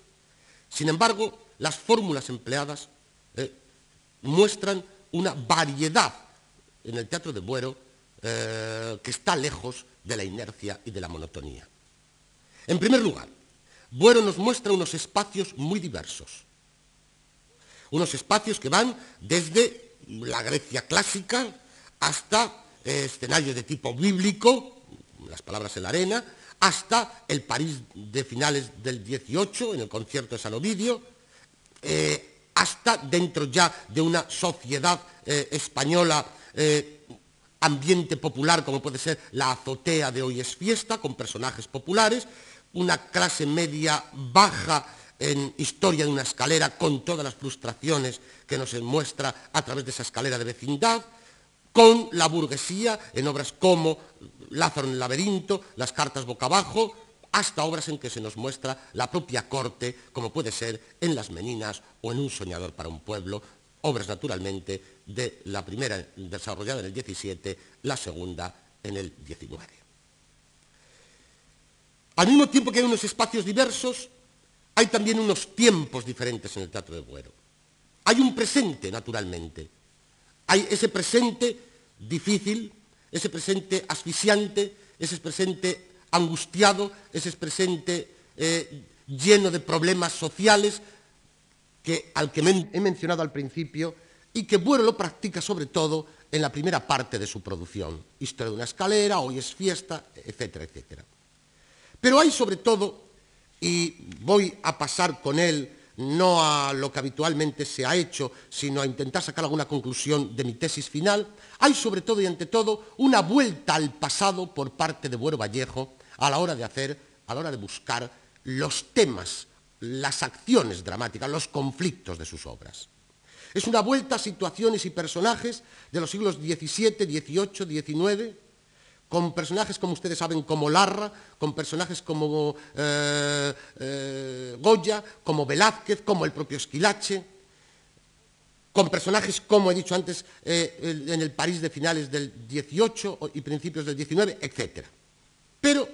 sin embargo, las fórmulas empleadas eh, muestran una variedad en el teatro de Buero eh, que está lejos de la inercia y de la monotonía. En primer lugar, Buero nos muestra unos espacios muy diversos. Unos espacios que van desde la Grecia clásica hasta eh, escenarios de tipo bíblico, las palabras en la arena, hasta el París de finales del 18, en el concierto de San Ovidio, eh, hasta dentro ya de una sociedad eh, española ambiente popular como puede ser la azotea de hoy es fiesta, con personajes populares, una clase media baja en historia de una escalera con todas las frustraciones que nos muestra a través de esa escalera de vecindad, con la burguesía en obras como Lázaro en el laberinto, las cartas boca abajo, hasta obras en que se nos muestra la propia corte, como puede ser en Las Meninas o en Un soñador para un pueblo, obras naturalmente de la primera desarrollada en el 17, la segunda en el 19. Al mismo tiempo que hay unos espacios diversos, hay también unos tiempos diferentes en el teatro de Buero. Hay un presente, naturalmente. Hay ese presente difícil, ese presente asfixiante, ese presente angustiado, ese presente eh, lleno de problemas sociales que, al que he mencionado al principio y que Buero lo practica sobre todo en la primera parte de su producción. Historia de una escalera, hoy es fiesta, etcétera, etcétera. Pero hay sobre todo, y voy a pasar con él no a lo que habitualmente se ha hecho, sino a intentar sacar alguna conclusión de mi tesis final, hay sobre todo y ante todo una vuelta al pasado por parte de Buero Vallejo a la hora de hacer, a la hora de buscar los temas, las acciones dramáticas, los conflictos de sus obras. Es una vuelta a situaciones y personajes de los siglos XVII, XVIII, XIX, con personajes, como ustedes saben, como Larra, con personajes como eh, eh, Goya, como Velázquez, como el propio Esquilache, con personajes, como he dicho antes, eh, en el París de finales del XVIII y principios del XIX, etc. Pero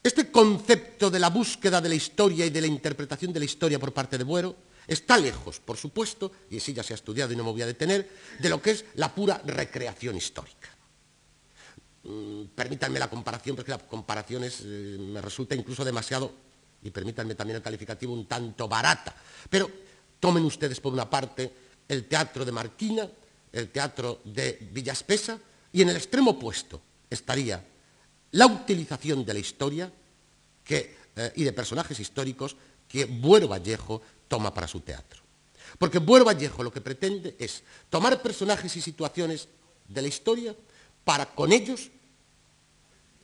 este concepto de la búsqueda de la historia y de la interpretación de la historia por parte de Buero está lejos, por supuesto, y así ya se ha estudiado y no me voy a detener, de lo que es la pura recreación histórica. Mm, permítanme la comparación, porque la comparación eh, me resulta incluso demasiado, y permítanme también el calificativo, un tanto barata. Pero tomen ustedes por una parte el teatro de Marquina, el teatro de Villaspesa, y en el extremo opuesto estaría la utilización de la historia eh, y de personajes históricos que Buero Vallejo toma para su teatro. Porque Buero Vallejo lo que pretende es tomar personajes y situaciones de la historia para con ellos,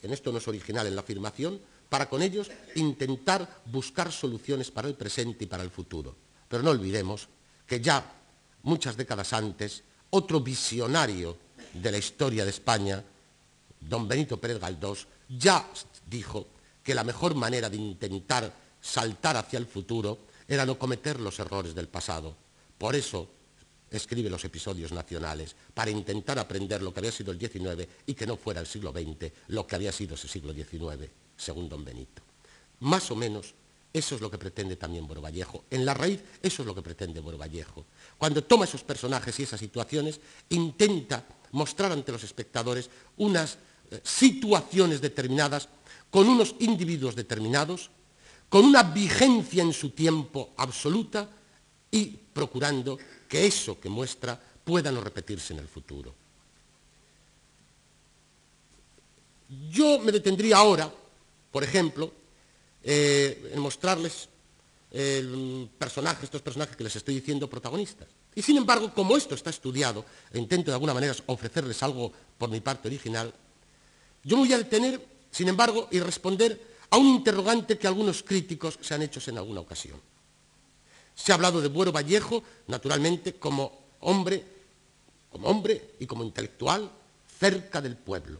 en esto no es original en la afirmación, para con ellos intentar buscar soluciones para el presente y para el futuro. Pero no olvidemos que ya muchas décadas antes, otro visionario de la historia de España, don Benito Pérez Galdós, ya dijo que la mejor manera de intentar saltar hacia el futuro era no cometer los errores del pasado. Por eso escribe los episodios nacionales, para intentar aprender lo que había sido el XIX y que no fuera el siglo XX lo que había sido ese siglo XIX, según don Benito. Más o menos eso es lo que pretende también Buero Vallejo. En la raíz, eso es lo que pretende Buero Vallejo. Cuando toma esos personajes y esas situaciones, intenta mostrar ante los espectadores unas eh, situaciones determinadas, con unos individuos determinados, con una vigencia en su tiempo absoluta y procurando que eso que muestra pueda no repetirse en el futuro. Yo me detendría ahora, por ejemplo, eh, en mostrarles el personaje, estos personajes que les estoy diciendo protagonistas. Y sin embargo, como esto está estudiado, e intento de alguna manera ofrecerles algo por mi parte original, yo me voy a detener, sin embargo, y responder a un interrogante que algunos críticos se han hecho en alguna ocasión. Se ha hablado de Buero Vallejo, naturalmente, como hombre, como hombre y como intelectual cerca del pueblo.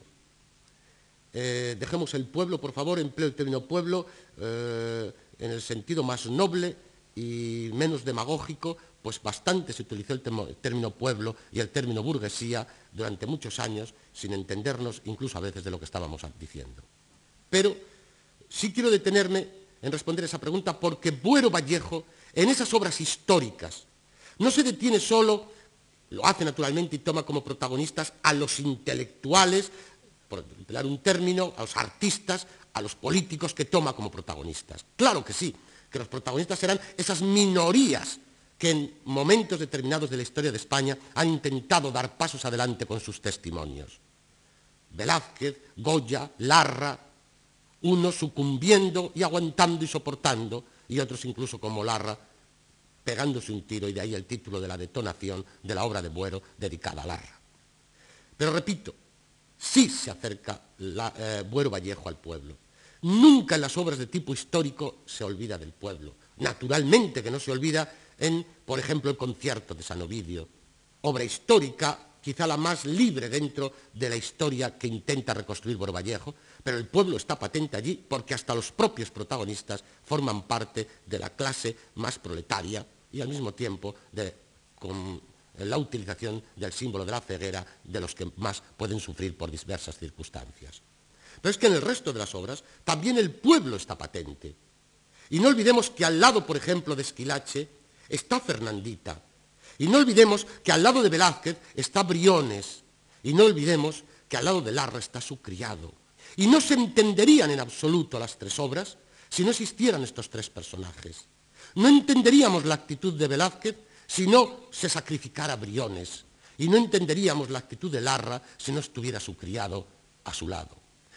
Eh, dejemos el pueblo, por favor, empleo el término pueblo eh, en el sentido más noble y menos demagógico, pues bastante se utilizó el término pueblo y el término burguesía durante muchos años, sin entendernos incluso a veces de lo que estábamos diciendo. Pero sí quiero detenerme en responder esa pregunta porque Buero Vallejo en esas obras históricas. No se detiene solo, lo hace naturalmente y toma como protagonistas a los intelectuales, por emplear un término, a los artistas, a los políticos que toma como protagonistas. Claro que sí, que los protagonistas serán esas minorías que en momentos determinados de la historia de España han intentado dar pasos adelante con sus testimonios. Velázquez, Goya, Larra, unos sucumbiendo y aguantando y soportando, y otros incluso como Larra, pegándose un tiro, y de ahí el título de la detonación de la obra de Buero dedicada a Larra. Pero repito, sí se acerca eh, Buero Vallejo al pueblo. Nunca en las obras de tipo histórico se olvida del pueblo. Naturalmente que no se olvida en, por ejemplo, el concierto de San Ovidio, obra histórica, quizá la más libre dentro de la historia que intenta reconstruir Buero Vallejo, pero el pueblo está patente allí porque hasta los propios protagonistas forman parte de la clase más proletaria y al mismo tiempo de, con la utilización del símbolo de la ceguera de los que más pueden sufrir por diversas circunstancias. Pero es que en el resto de las obras también el pueblo está patente. Y no olvidemos que al lado, por ejemplo, de Esquilache está Fernandita. Y no olvidemos que al lado de Velázquez está Briones. Y no olvidemos que al lado de Larra está su criado. Y no se entenderían en absoluto las tres obras si no existieran estos tres personajes. No entenderíamos la actitud de Velázquez si no se sacrificara Briones. Y no entenderíamos la actitud de Larra si no estuviera su criado a su lado.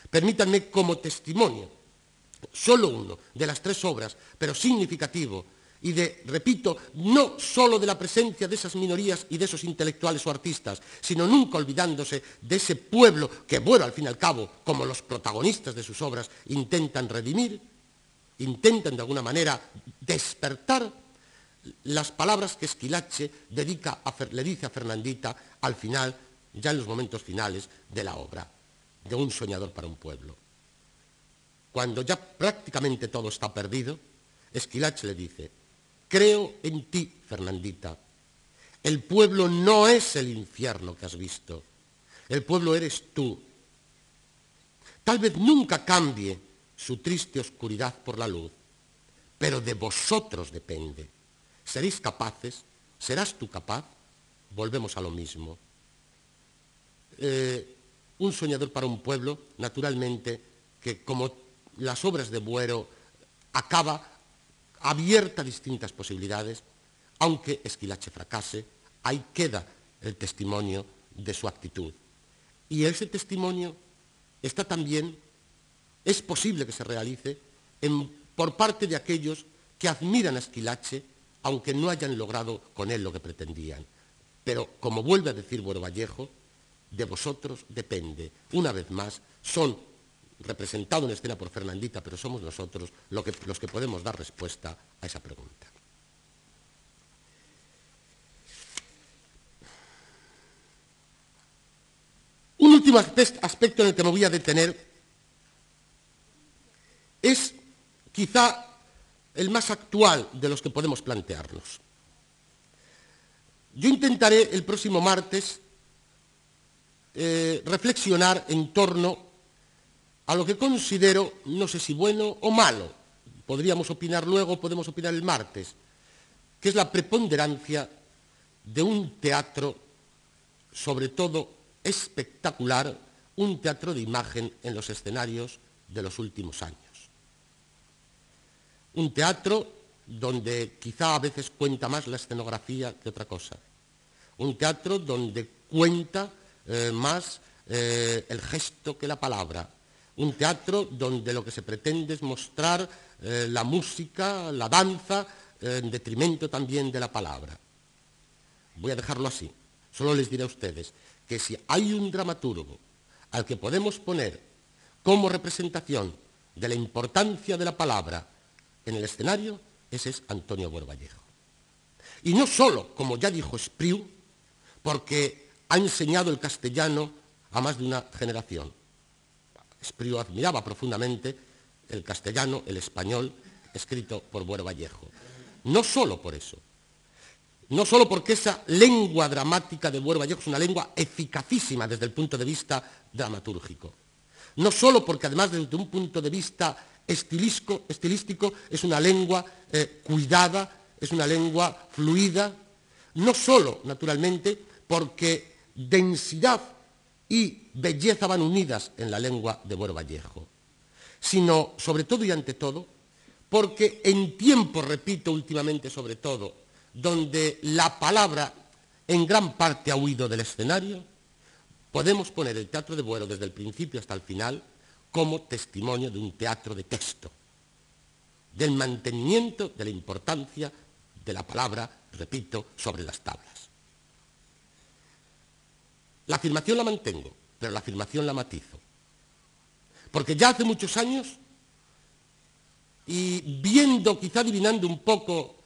Permítanme como testimonio, solo uno de las tres obras, pero significativo, y de, repito, no solo de la presencia de esas minorías y de esos intelectuales o artistas, sino nunca olvidándose de ese pueblo que, bueno, al fin y al cabo, como los protagonistas de sus obras, intentan redimir, intentan de alguna manera despertar, las palabras que Esquilache dedica le dice a Fernandita al final, ya en los momentos finales de la obra, de un soñador para un pueblo. Cuando ya prácticamente todo está perdido, Esquilache le dice, creo en ti, Fernandita. El pueblo no es el infierno que has visto. El pueblo eres tú. Tal vez nunca cambie su triste oscuridad por la luz, pero de vosotros depende. ¿Seréis capaces? ¿Serás tú capaz? Volvemos a lo mismo. Eh, un soñador para un pueblo, naturalmente, que como las obras de Buero acaba abierta a distintas posibilidades, aunque Esquilache fracase, ahí queda el testimonio de su actitud. Y ese testimonio está también, es posible que se realice por parte de aquellos que admiran a Esquilache aunque no hayan logrado con él lo que pretendían. Pero, como vuelve a decir Buero Vallejo, de vosotros depende. Una vez más, son representados en escena por Fernandita, pero somos nosotros los que podemos dar respuesta a esa pregunta. Un último aspecto en el que me voy a detener es quizá el más actual de los que podemos plantearnos. Yo intentaré el próximo martes eh, reflexionar en torno a lo que considero, no sé si bueno o malo, podríamos opinar luego, podemos opinar el martes, que es la preponderancia de un teatro, sobre todo espectacular, un teatro de imagen en los escenarios de los últimos años. Un teatro donde quizá a veces cuenta más la escenografía que otra cosa. Un teatro donde cuenta eh, más eh, el gesto que la palabra. Un teatro donde lo que se pretende es mostrar eh, la música, la danza, en detrimento también de la palabra. Voy a dejarlo así. Solo les diré a ustedes que si hay un dramaturgo al que podemos poner como representación de la importancia de la palabra en el escenario, ese es Antonio Vallejo. Y no solo, como ya dijo Espriu, porque ha enseñado el castellano a más de una generación. Espriu admiraba profundamente el castellano, el español, escrito por Vallejo. No solo por eso, no solo porque esa lengua dramática de Vallejo es una lengua eficacísima desde el punto de vista dramatúrgico, no solo porque además desde un punto de vista estilístico, es una lengua eh, cuidada, es una lengua fluida, no solo, naturalmente, porque densidad y belleza van unidas en la lengua de Buero Vallejo, sino, sobre todo y ante todo, porque en tiempo, repito últimamente sobre todo, donde la palabra en gran parte ha huido del escenario, podemos poner el teatro de Buero desde el principio hasta el final como testimonio de un teatro de texto, del mantenimiento de la importancia de la palabra, repito, sobre las tablas. La afirmación la mantengo, pero la afirmación la matizo. Porque ya hace muchos años, y viendo, quizá adivinando un poco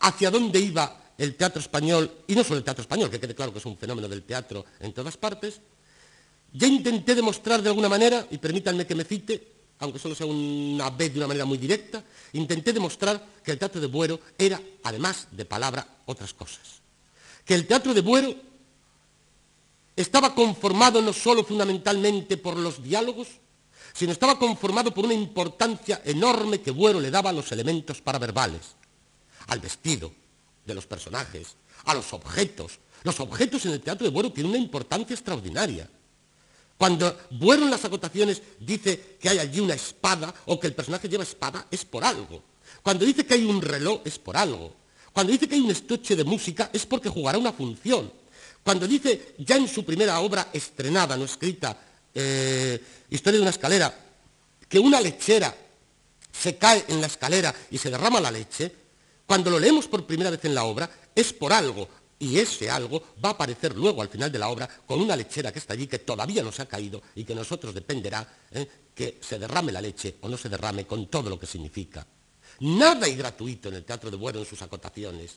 hacia dónde iba el teatro español, y no solo el teatro español, que quede claro que es un fenómeno del teatro en todas partes, ya intenté demostrar de alguna manera, y permítanme que me cite, aunque solo sea una vez de una manera muy directa, intenté demostrar que el teatro de Buero era, además de palabra, otras cosas. Que el teatro de Buero estaba conformado no solo fundamentalmente por los diálogos, sino estaba conformado por una importancia enorme que Buero le daba a los elementos paraverbales, al vestido de los personajes, a los objetos. Los objetos en el teatro de Buero tienen una importancia extraordinaria. Cuando Buero en las acotaciones dice que hay allí una espada o que el personaje lleva espada, es por algo. Cuando dice que hay un reloj, es por algo. Cuando dice que hay un estuche de música, es porque jugará una función. Cuando dice, ya en su primera obra estrenada, no escrita, eh, Historia de una escalera, que una lechera se cae en la escalera y se derrama la leche, cuando lo leemos por primera vez en la obra, es por algo. Y ese algo va a aparecer luego al final de la obra con una lechera que está allí, que todavía no se ha caído y que nosotros dependerá ¿eh? que se derrame la leche o no se derrame con todo lo que significa. Nada y gratuito en el Teatro de Buero en sus acotaciones.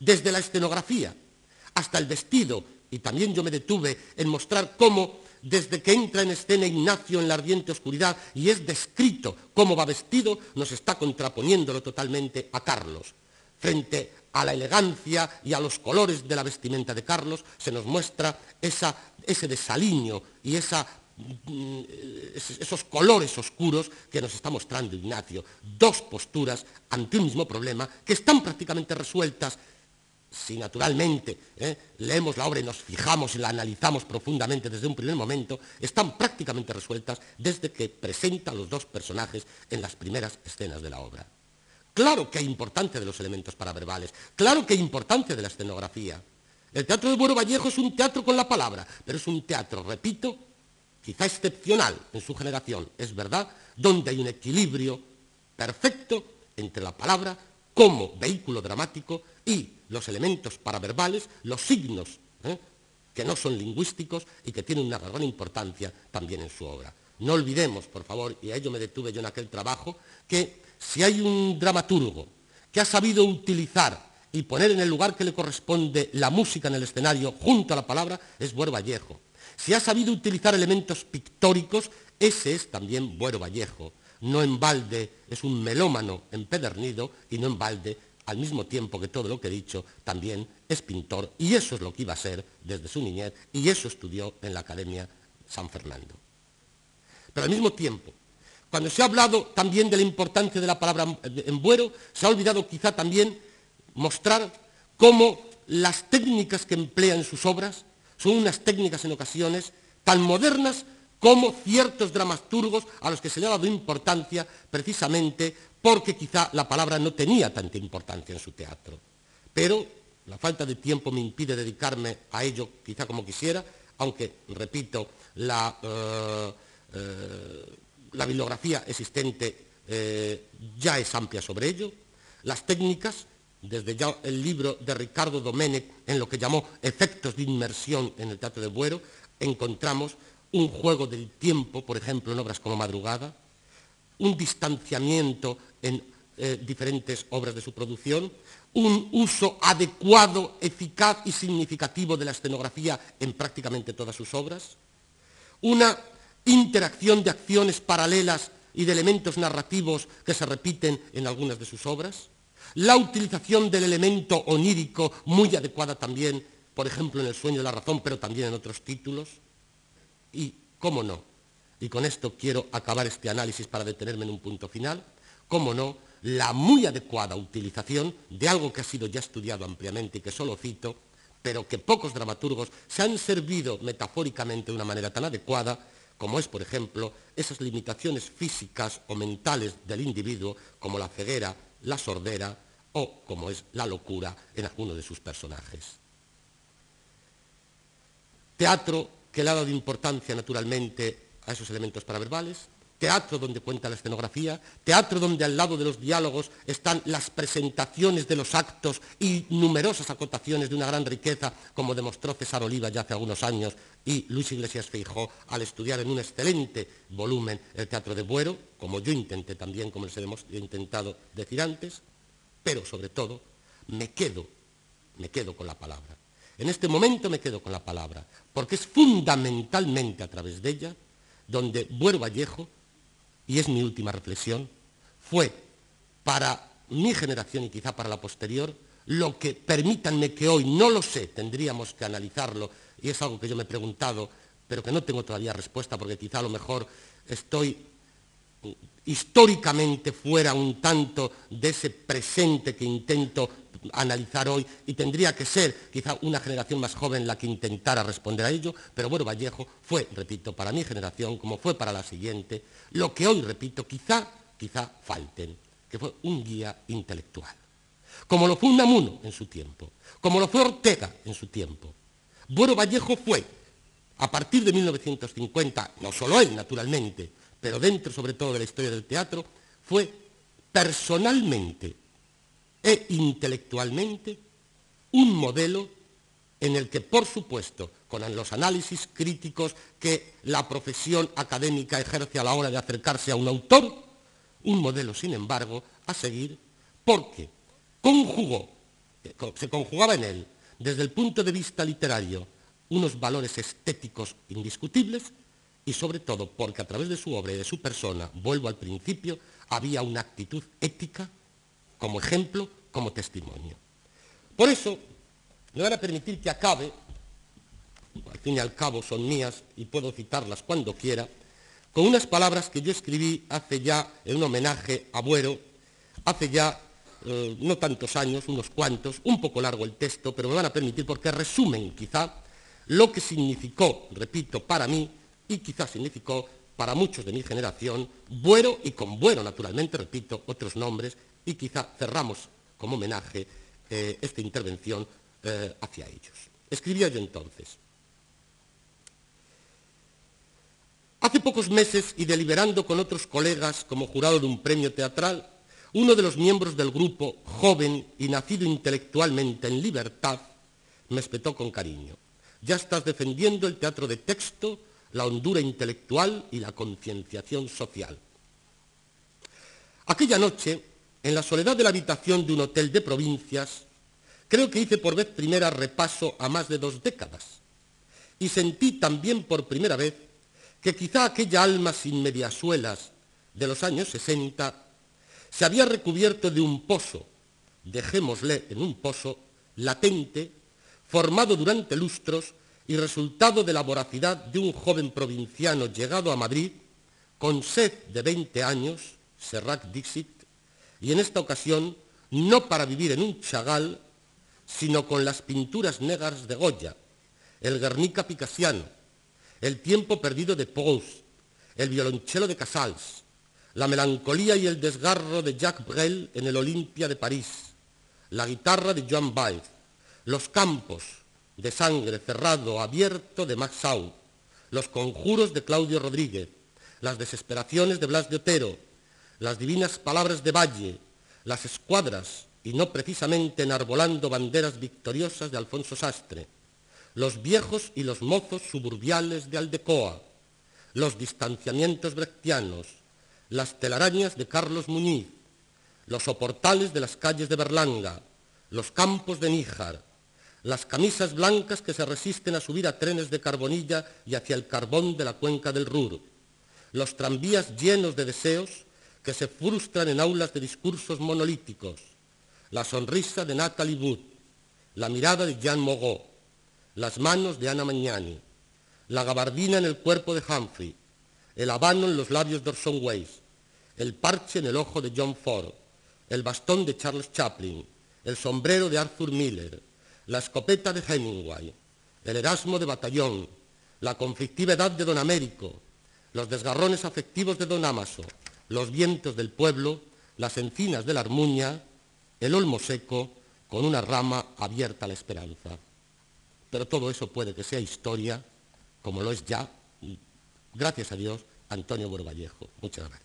Desde la escenografía hasta el vestido, y también yo me detuve en mostrar cómo desde que entra en escena Ignacio en la ardiente oscuridad y es descrito cómo va vestido, nos está contraponiéndolo totalmente a Carlos. Frente a la elegancia y a los colores de la vestimenta de Carlos se nos muestra ese desaliño y mm, esos colores oscuros que nos está mostrando Ignacio. Dos posturas ante un mismo problema que están prácticamente resueltas si naturalmente ¿eh? leemos la obra y nos fijamos y la analizamos profundamente desde un primer momento, están prácticamente resueltas desde que presenta a los dos personajes en las primeras escenas de la obra. Claro que hay importancia de los elementos paraverbales, claro que hay importancia de la escenografía. El teatro de Buero Vallejo es un teatro con la palabra, pero es un teatro, repito, quizá excepcional en su generación, es verdad, donde hay un equilibrio perfecto entre la palabra como vehículo dramático y los elementos paraverbales, los signos, ¿eh? que no son lingüísticos y que tienen una gran importancia también en su obra. No olvidemos, por favor, y a ello me detuve yo en aquel trabajo, que si hay un dramaturgo que ha sabido utilizar y poner en el lugar que le corresponde la música en el escenario junto a la palabra, es Buero Vallejo. Si ha sabido utilizar elementos pictóricos, ese es también Buero Vallejo. No en balde es un melómano empedernido y no en balde al mismo tiempo que todo lo que he dicho, también es pintor y eso es lo que iba a ser desde su niñez y eso estudió en la Academia San Fernando. Pero al mismo tiempo, cuando se ha hablado también de la importancia de la palabra en Buero, se ha olvidado quizá también mostrar cómo las técnicas que emplea en sus obras son unas técnicas en ocasiones tan modernas como ciertos dramaturgos a los que se le ha dado importancia precisamente porque quizá la palabra no tenía tanta importancia en su teatro. Pero la falta de tiempo me impide dedicarme a ello quizá como quisiera, aunque, repito, la, eh, eh, bibliografía existente eh, ya es amplia sobre ello. Las técnicas, desde ya el libro de Ricardo Domenech, en lo que llamó efectos de inmersión en el teatro de Buero, encontramos un juego del tiempo, por ejemplo, en obras como Madrugada, un distanciamiento en eh, diferentes obras de su producción, un uso adecuado, eficaz y significativo de la escenografía en prácticamente todas sus obras, una interacción de acciones paralelas y de elementos narrativos que se repiten en algunas de sus obras, la utilización del elemento onírico muy adecuada también, por ejemplo, en El sueño de la razón, pero también en otros títulos, y, cómo no, y con esto quiero acabar este análisis para detenerme en un punto final, cómo no, la muy adecuada utilización de algo que ha sido ya estudiado ampliamente y que solo cito, pero que pocos dramaturgos se han servido metafóricamente de una manera tan adecuada como es, por ejemplo, esas limitaciones físicas o mentales del individuo, como la ceguera, la sordera o como es la locura en alguno de sus personajes. Teatro que le ha dado importancia naturalmente a esos elementos paraverbales, teatro donde cuenta la escenografía, teatro donde al lado de los diálogos están las presentaciones de los actos y numerosas acotaciones de una gran riqueza, como demostró César Oliva ya hace algunos años y Luis Iglesias Feijó al estudiar en un excelente volumen el teatro de Buero, como yo intenté también, como les he intentado decir antes, pero sobre todo me quedo, me quedo con la palabra. En este momento me quedo con la palabra, porque es fundamentalmente a través de ella donde Buero Vallejo y es mi última reflexión, fue para mi generación y quizá para la posterior, lo que, permítanme que hoy, no lo sé, tendríamos que analizarlo, y es algo que yo me he preguntado, pero que no tengo todavía respuesta, porque quizá a lo mejor estoy históricamente fuera un tanto de ese presente que intento analizar hoy y tendría que ser quizá una generación más joven la que intentara responder a ello, pero bueno, Vallejo fue, repito, para mi generación, como fue para la siguiente, lo que hoy, repito, quizá, quizá falten, que fue un guía intelectual. Como lo fue Unamuno en su tiempo, como lo fue Ortega en su tiempo. Bueno Vallejo fue, a partir de 1950, no solo él, naturalmente, pero dentro sobre todo de la historia del teatro, fue personalmente e intelectualmente un modelo en el que, por supuesto, con los análisis críticos que la profesión académica ejerce a la hora de acercarse a un autor, un modelo, sin embargo, a seguir porque conjugó, eh, se conjugaba en él, desde el punto de vista literario, unos valores estéticos indiscutibles y sobre todo porque a través de su obra y de su persona, vuelvo al principio, había una actitud ética como ejemplo, como testimonio. Por eso, me van a permitir que acabe, al fin y al cabo son mías y puedo citarlas cuando quiera, con unas palabras que yo escribí hace ya, en un homenaje a Buero, hace ya eh, no tantos años, unos cuantos, un poco largo el texto, pero me van a permitir porque resumen quizá lo que significó, repito, para mí y quizá significó para muchos de mi generación, Buero y con Buero, naturalmente, repito, otros nombres, y quizá cerramos como homenaje eh, esta intervención eh, hacia ellos. Escribía yo entonces, Hace pocos meses, y deliberando con otros colegas como jurado de un premio teatral, uno de los miembros del grupo, joven y nacido intelectualmente en libertad, me espetó con cariño. Ya estás defendiendo el teatro de texto, la hondura intelectual y la concienciación social. Aquella noche, en la soledad de la habitación de un hotel de provincias, creo que hice por vez primera repaso a más de dos décadas. Y sentí también por primera vez que quizá aquella alma sin mediasuelas de los años 60 se había recubierto de un pozo, dejémosle en un pozo, latente, formado durante lustros y resultado de la voracidad de un joven provinciano llegado a Madrid con sed de 20 años, Serrat Dixit, y en esta ocasión no para vivir en un chagal, sino con las pinturas negras de Goya, el Guernica picasiano, el tiempo perdido de Proust, el violonchelo de Casals, la melancolía y el desgarro de Jacques Brel en el Olimpia de París, la guitarra de Joan Baez, los campos de sangre cerrado abierto de Max Sau, los conjuros de Claudio Rodríguez, las desesperaciones de Blas de Otero, las divinas palabras de Valle, las escuadras, y no precisamente enarbolando banderas victoriosas de Alfonso Sastre, los viejos y los mozos suburbiales de Aldecoa, los distanciamientos brechtianos, las telarañas de Carlos Muñiz, los soportales de las calles de Berlanga, los campos de Níjar, las camisas blancas que se resisten a subir a trenes de carbonilla y hacia el carbón de la cuenca del Ruhr, los tranvías llenos de deseos que se frustran en aulas de discursos monolíticos, la sonrisa de Natalie Wood, la mirada de Jean Mogot, las manos de Ana Magnani, la gabardina en el cuerpo de Humphrey, el habano en los labios de Orson Welles, el parche en el ojo de John Ford, el bastón de Charles Chaplin, el sombrero de Arthur Miller, la escopeta de Hemingway, el Erasmo de Batallón, la conflictiva edad de Don Américo, los desgarrones afectivos de Don Amaso, los vientos del pueblo, las encinas de la Armuña, el olmo seco con una rama abierta a la esperanza. Pero todo eso puede que sea historia, como lo es ya gracias a Dios, Antonio Borvallejo. Muchas gracias.